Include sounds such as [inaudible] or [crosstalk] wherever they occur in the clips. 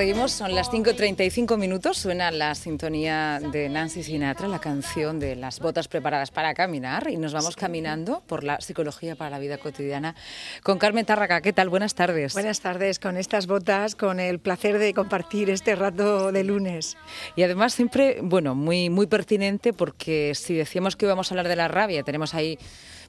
Seguimos, son las 5.35 minutos, suena la sintonía de Nancy Sinatra, la canción de las botas preparadas para caminar y nos vamos caminando por la psicología para la vida cotidiana con Carmen Tárraga. ¿Qué tal? Buenas tardes. Buenas tardes, con estas botas, con el placer de compartir este rato de lunes. Y además siempre, bueno, muy, muy pertinente porque si decíamos que íbamos a hablar de la rabia, tenemos ahí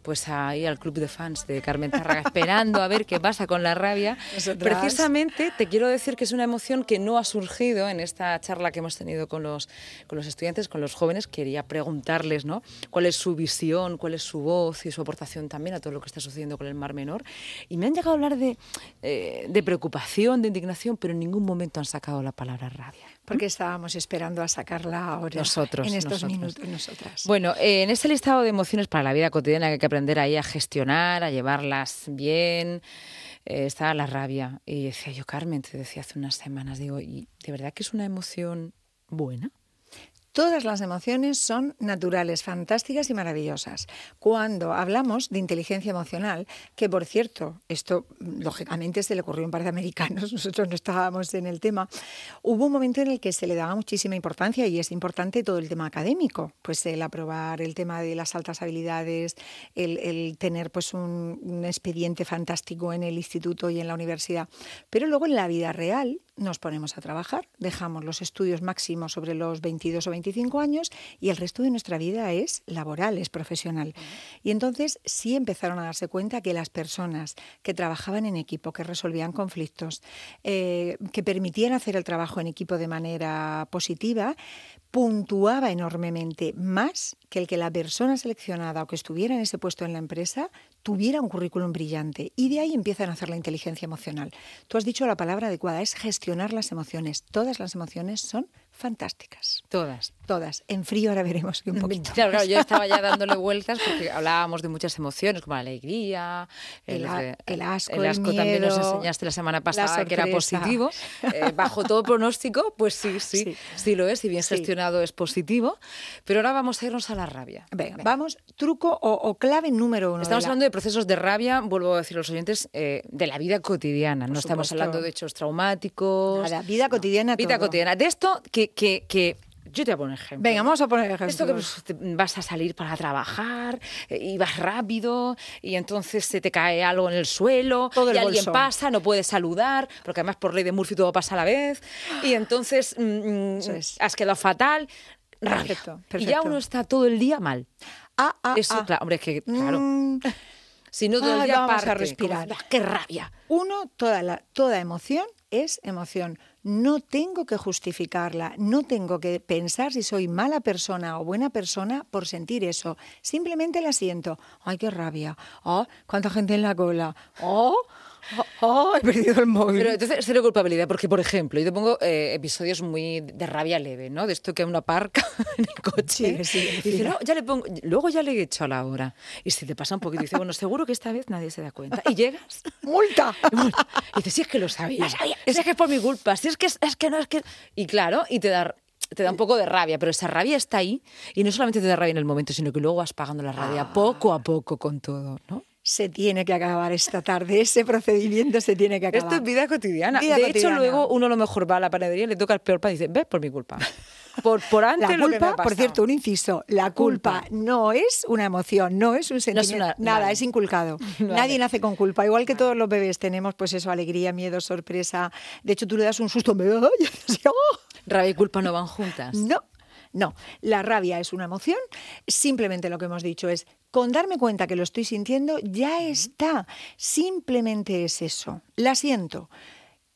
pues ahí al club de fans de Carmen Tárraga esperando a ver qué pasa con la rabia. [laughs] Precisamente te quiero decir que es una emoción que no ha surgido en esta charla que hemos tenido con los, con los estudiantes, con los jóvenes. Quería preguntarles ¿no? cuál es su visión, cuál es su voz y su aportación también a todo lo que está sucediendo con el Mar Menor. Y me han llegado a hablar de, eh, de preocupación, de indignación, pero en ningún momento han sacado la palabra rabia porque estábamos esperando a sacarla ahora nosotros, en estos minutos nosotras. Bueno, eh, en este listado de emociones para la vida cotidiana que hay que aprender ahí a gestionar, a llevarlas bien, eh, está la rabia. Y decía yo, Carmen, te decía hace unas semanas, digo, ¿y de verdad que es una emoción buena? Todas las emociones son naturales, fantásticas y maravillosas. Cuando hablamos de inteligencia emocional, que por cierto, esto lógicamente se le ocurrió a un par de americanos, [laughs] nosotros no estábamos en el tema, hubo un momento en el que se le daba muchísima importancia y es importante todo el tema académico, pues el aprobar el tema de las altas habilidades, el, tener pues un, un expediente fantástico en el instituto y en la universidad. Pero luego en la vida real nos ponemos a trabajar, dejamos los estudios máximos sobre los 22 o 25 años y el resto de nuestra vida es laboral, es profesional. Y entonces sí empezaron a darse cuenta que las personas que trabajaban en equipo, que resolvían conflictos, eh, que permitían hacer el trabajo en equipo de manera positiva, puntuaba enormemente más que el que la persona seleccionada o que estuviera en ese puesto en la empresa tuviera un currículum brillante. Y de ahí empiezan a hacer la inteligencia emocional. Tú has dicho la palabra adecuada, es gestionar las emociones. Todas las emociones son fantásticas. Todas. Todas. En frío ahora veremos que un [laughs] poquito. Claro, claro, yo estaba ya dándole vueltas porque hablábamos de muchas emociones, como la alegría, el, el, asco, el asco también nos enseñaste la semana pasada que era positivo. [laughs] Eh, bajo todo pronóstico, pues sí, sí, sí, lo es, y bien gestionado es positivo. Pero ahora vamos a irnos a la rabia. Venga, vamos, truco o, clave número uno. Estamos hablando de procesos de rabia, vuelvo a decir a los oyentes, eh, de la vida cotidiana. no estamos hablando de hechos traumáticos. La vida cotidiana. Vida cotidiana. De esto que que, yo te voy a poner ejemplo. Venga, vamos a poner ejemplo. Esto que pues, vas a salir para trabajar eh, y vas rápido y entonces se te cae algo en el suelo y alguien pasa, no puedes saludar, porque además por ley de Murphy todo pasa a la vez y entonces mm, mm, has quedado fatal. Perfecto, Y ya uno está todo el día mal. Ah, ah, Eso, ah. claro, hombre, es que, claro. Mm. Si no todo el día vamos a respirar. ¡Qué rabia! Uno, toda, la, toda emoción es emoción no tengo que justificarla, no tengo que pensar si soy mala persona o buena persona por sentir eso. Simplemente la siento. Ay, qué rabia. Oh, cuánta gente en la cola. Oh, [laughs] Oh, he perdido el móvil. Pero entonces, cero culpabilidad, porque, por ejemplo, yo te pongo eh, episodios muy de rabia leve, ¿no? De esto que una parca [laughs] en el coche. Sí, y dice, no, ya le pongo, luego ya le he hecho a la hora. Y si te pasa un poquito, dice, bueno, seguro que esta vez nadie se da cuenta. Y llegas. [laughs] ¡Multa! Y dices, sí, es que lo sabía. sabía. Es, que es por mi culpa. Si es que, es que no, es que. Y claro, y te da te da un poco de rabia, pero esa rabia está ahí y no solamente te da rabia en el momento, sino que luego vas pagando la rabia ah. poco a poco con todo, ¿no? Se tiene que acabar esta tarde, ese procedimiento se tiene que acabar. Esto es vida cotidiana. de hecho, luego uno a lo mejor va a la panadería, le toca el peor pan y dice, ves, por mi culpa. Por, por antes la culpa, por cierto, un inciso, la culpa, no es una emoción, no es un sentimiento, nada, es inculcado. [laughs] Nadie nace con culpa, igual que todos los bebés tenemos pues eso, alegría, miedo, sorpresa. De hecho, tú le das un susto, me oh". Rabia y culpa no van juntas. No, no, la rabia es una emoción. Simplemente lo que hemos dicho es, con darme cuenta que lo estoy sintiendo, ya está. Simplemente es eso. La siento.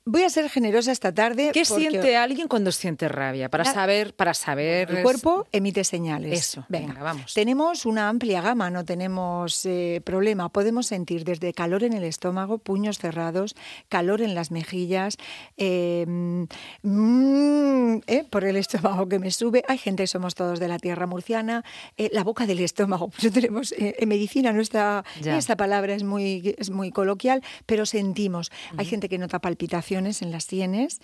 Voy a ser generosa esta tarde. ¿Qué siente alguien cuando siente rabia? Para saber, para saber. El cuerpo emite señales. Eso. Venga, vamos. Tenemos una amplia gama, no tenemos eh, problema. Podemos sentir desde calor en el estómago, puños cerrados, calor en las mejillas, em, mm, eh, por el estómago que me sube. Hay gente somos todos de la tierra murciana, eh, la boca del estómago. [laughs] Pues tenemos en medicina nuestra esta palabra es muy es muy coloquial, pero sentimos. Hay gente que nota palpitación en las sienes.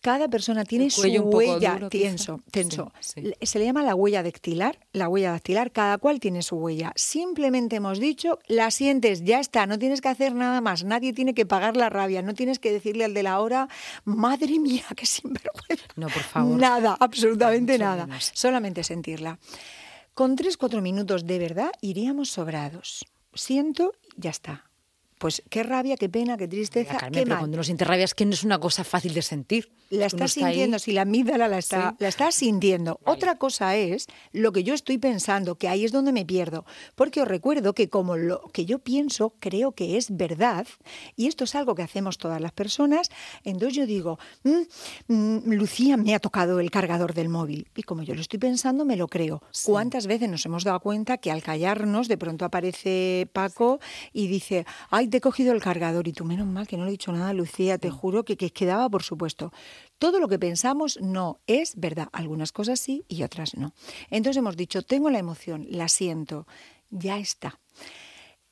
Cada persona tiene su huella, tenso, tenso. Se le llama la huella dactilar, la huella dactilar, cada cual tiene su huella. Simplemente hemos dicho, la sientes, ya está, no tienes que hacer nada más, nadie tiene que pagar la rabia, no tienes que decirle al de la hora, madre mía, qué sinvergüenza. No, por favor. Nada, absolutamente nada, solamente sentirla. Con tres, cuatro minutos de verdad iríamos sobrados. Siento, ya está pues qué rabia, qué pena, qué tristeza, qué mal. cuando uno siente rabia es que no es una cosa fácil de sentir. La estás sintiendo, si la amígdala la está, la estás sintiendo. Otra cosa es lo que yo estoy pensando, que ahí es donde me pierdo. Porque os recuerdo que como lo que yo pienso, creo que es verdad, y esto es algo que hacemos todas las personas, entonces yo digo, mm, mm, Lucía me ha tocado el cargador del móvil. Y como yo lo estoy pensando, me lo creo. ¿Cuántas veces nos hemos dado cuenta que al callarnos, de pronto aparece Paco y dice, ay, te he cogido el cargador y tú, menos mal que no le he dicho nada, Lucía, te juro que, que quedaba, por supuesto. Todo lo que pensamos no es verdad. Algunas cosas sí y otras no. Entonces hemos dicho, tengo la emoción, la siento, ya está.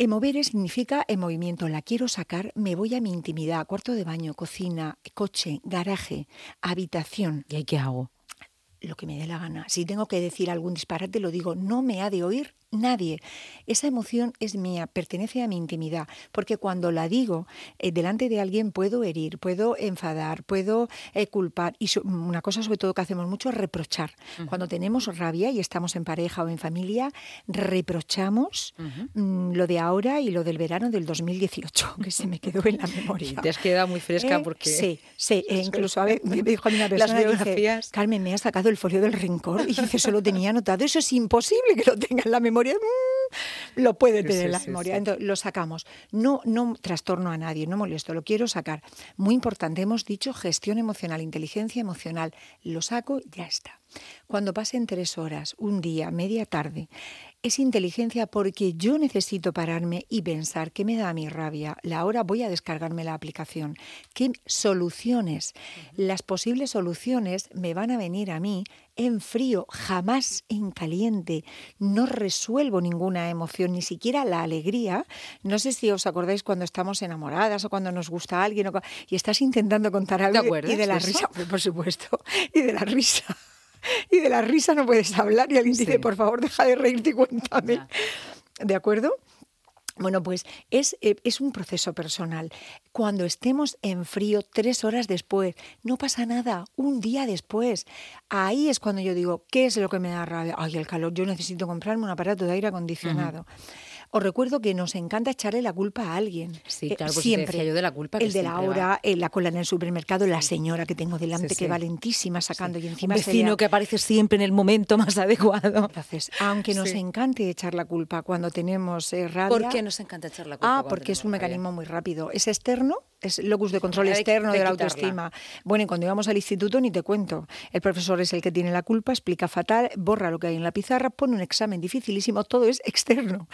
Emovere significa en movimiento, la quiero sacar, me voy a mi intimidad, cuarto de baño, cocina, coche, garaje, habitación. ¿Y ahí qué hago? Lo que me dé la gana. Si tengo que decir algún disparate, lo digo, no me ha de oír nadie. Esa emoción es mía, pertenece a mi intimidad, porque cuando la digo eh, delante de alguien puedo herir, puedo enfadar, puedo eh, culpar. Y una cosa sobre todo que hacemos mucho es reprochar. Cuando tenemos rabia y estamos en pareja o en familia, reprochamos mm, lo de ahora y lo del verano del 2018, [laughs] que se me quedó en la [laughs] memoria. te has quedado muy fresca ¿Eh? porque... Sí, sí, [laughs] incluso a ver, me dijo a una persona, Las Carmen, me ha sacado el folio del rencor y dice, eso lo tenía anotado, eso es imposible que lo tenga en la memoria Mm, lo puede tener la memoria. Entonces, lo sacamos. No, no trastorno a nadie, no molesto, lo quiero sacar. Muy importante, hemos dicho gestión emocional, inteligencia emocional. Lo saco, ya está. Cuando pasen tres horas, un día, media tarde, es inteligencia porque yo necesito pararme y pensar qué me da mi rabia. La hora voy a descargarme la aplicación. ¿Qué soluciones? Las posibles soluciones me van a venir a mí en frío, jamás en caliente. No resuelvo ninguna emoción, ni siquiera la alegría. No sé si os acordáis cuando estamos enamoradas o cuando nos gusta alguien y estás intentando contar algo y de la risa, [laughs] por supuesto, y de la risa [laughs] y de la risa no puedes hablar y alguien dice, por favor, deja de reírte y cuéntame. ¿De acuerdo? Bueno, pues es, eh, es, un proceso personal. Cuando estemos en frío tres horas después, no pasa nada, un día después. Ahí es cuando yo digo, ¿qué es lo que me da rabia? Ay, el calor, yo necesito comprarme un aparato de aire acondicionado. Os recuerdo que nos encanta echarle la culpa a alguien. Sí, eh, claro, pues siempre. yo de la culpa. el de la hora, eh, la cola en el supermercado, la señora que tengo delante que va lentísima sacando y encima Un vecino que aparece siempre en el momento más [laughs] adecuado. Entonces, aunque nos encante echar la culpa cuando tenemos eh, rabia. ¿Por qué nos encanta echar la culpa? Ah, porque es un mecanismo muy rápido. Es externo, es locus de control externo de, la autoestima. Bueno, y cuando íbamos al instituto ni te cuento. El profesor es el que tiene la culpa, explica fatal, borra lo que hay en la pizarra, pone un examen dificilísimo, todo es externo.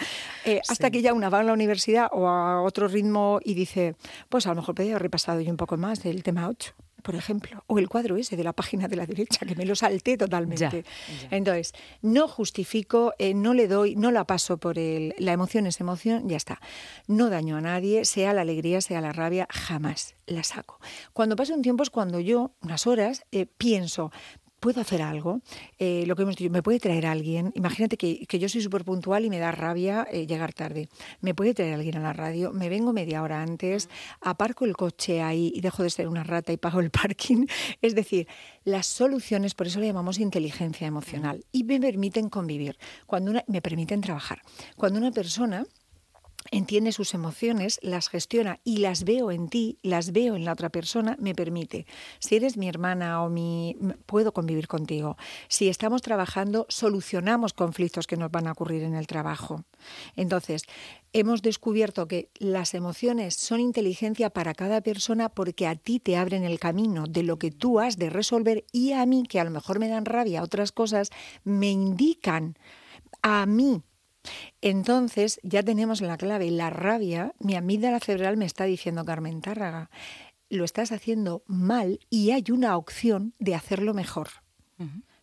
Eh, hasta que ya una va a la universidad o a otro ritmo y dice, pues a lo mejor podría haber repasado yo un poco más del tema 8 por ejemplo, o el cuadro ese de la página de la derecha, que me lo salté totalmente. Entonces, no justifico, eh, no le doy, no la paso por el, la emoción es emoción, ya está. No daño a nadie, sea la alegría, sea la rabia, jamás la saco. Cuando pasa un tiempo es cuando yo, unas horas, eh, pienso, puedo hacer algo, eh, lo que hemos dicho, me puede traer alguien, imagínate que, yo soy súper puntual y me da rabia eh, llegar tarde, me puede traer alguien a la radio, me vengo media hora antes, aparco el coche ahí y dejo de ser una rata y pago el parking. [laughs] Es decir, las soluciones, por eso le llamamos inteligencia emocional, y me permiten convivir, cuando una, me permiten trabajar. Cuando una persona entiende sus emociones, las gestiona y las veo en ti, las veo en la otra persona, me permite. Si eres mi hermana o mi... puedo convivir contigo. Si estamos trabajando, solucionamos conflictos que nos van a ocurrir en el trabajo. Entonces, hemos descubierto que las emociones son inteligencia para cada persona porque a ti te abren el camino de lo que tú has de resolver y a mí, que a lo mejor me dan rabia otras cosas, me indican a mí entonces ya tenemos la clave, la rabia, mi amígdala cerebral me está diciendo Carmen Tárraga, lo estás haciendo mal y hay una opción de hacerlo mejor.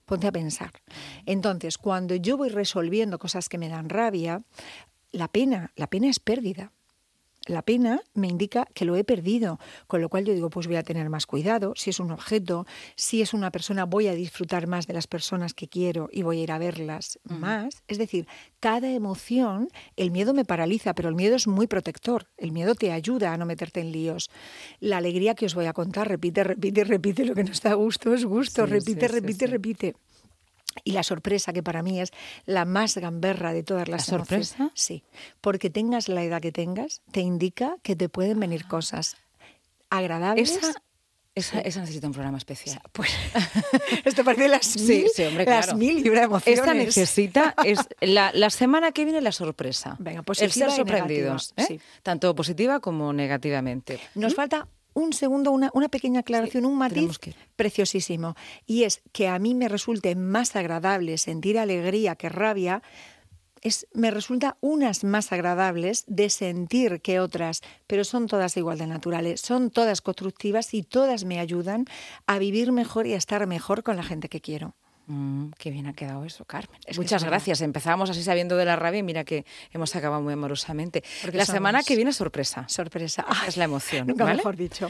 Ponte a pensar. Entonces, cuando yo voy resolviendo cosas que me dan rabia, la pena, la pena es pérdida. La pena me indica que lo he perdido, con lo cual yo digo, pues voy a tener más cuidado, si es un objeto, si es una persona, voy a disfrutar más de las personas que quiero y voy a ir a verlas más. Es decir, cada emoción, el miedo me paraliza, pero el miedo es muy protector, el miedo te ayuda a no meterte en líos. La alegría que os voy a contar, repite, repite, repite, lo que no está a gusto es gusto, repite, repite, repite. Y la sorpresa, que para mí es la más gamberra de todas las ¿La sorpresa? Sí, porque tengas la edad que tengas, te indica que te pueden venir cosas agradables. Esa, esa, necesita un programa especial. Pues [laughs] esto parece las mil, sí, hombre, las mil y una emociones. Esta necesita es la, la, semana que viene la sorpresa. Venga, pues el ser sorprendidos, ¿eh? tanto positiva como negativamente. Nos ¿Mm? falta un segundo, una, una pequeña aclaración, un matiz preciosísimo. Y es que a mí me resulte más agradable sentir alegría que rabia. Es, me resulta unas más agradables de sentir que otras, pero son todas igual de naturales, son todas constructivas y todas me ayudan a vivir mejor y a estar mejor con la gente que quiero. Mm, qué bien ha quedado eso, Carmen. Muchas gracias. Empezábamos así sabiendo de la rabia y mira que hemos acabado muy amorosamente. la semana que viene sorpresa. Sorpresa. es la emoción. [laughs] Nunca mejor dicho.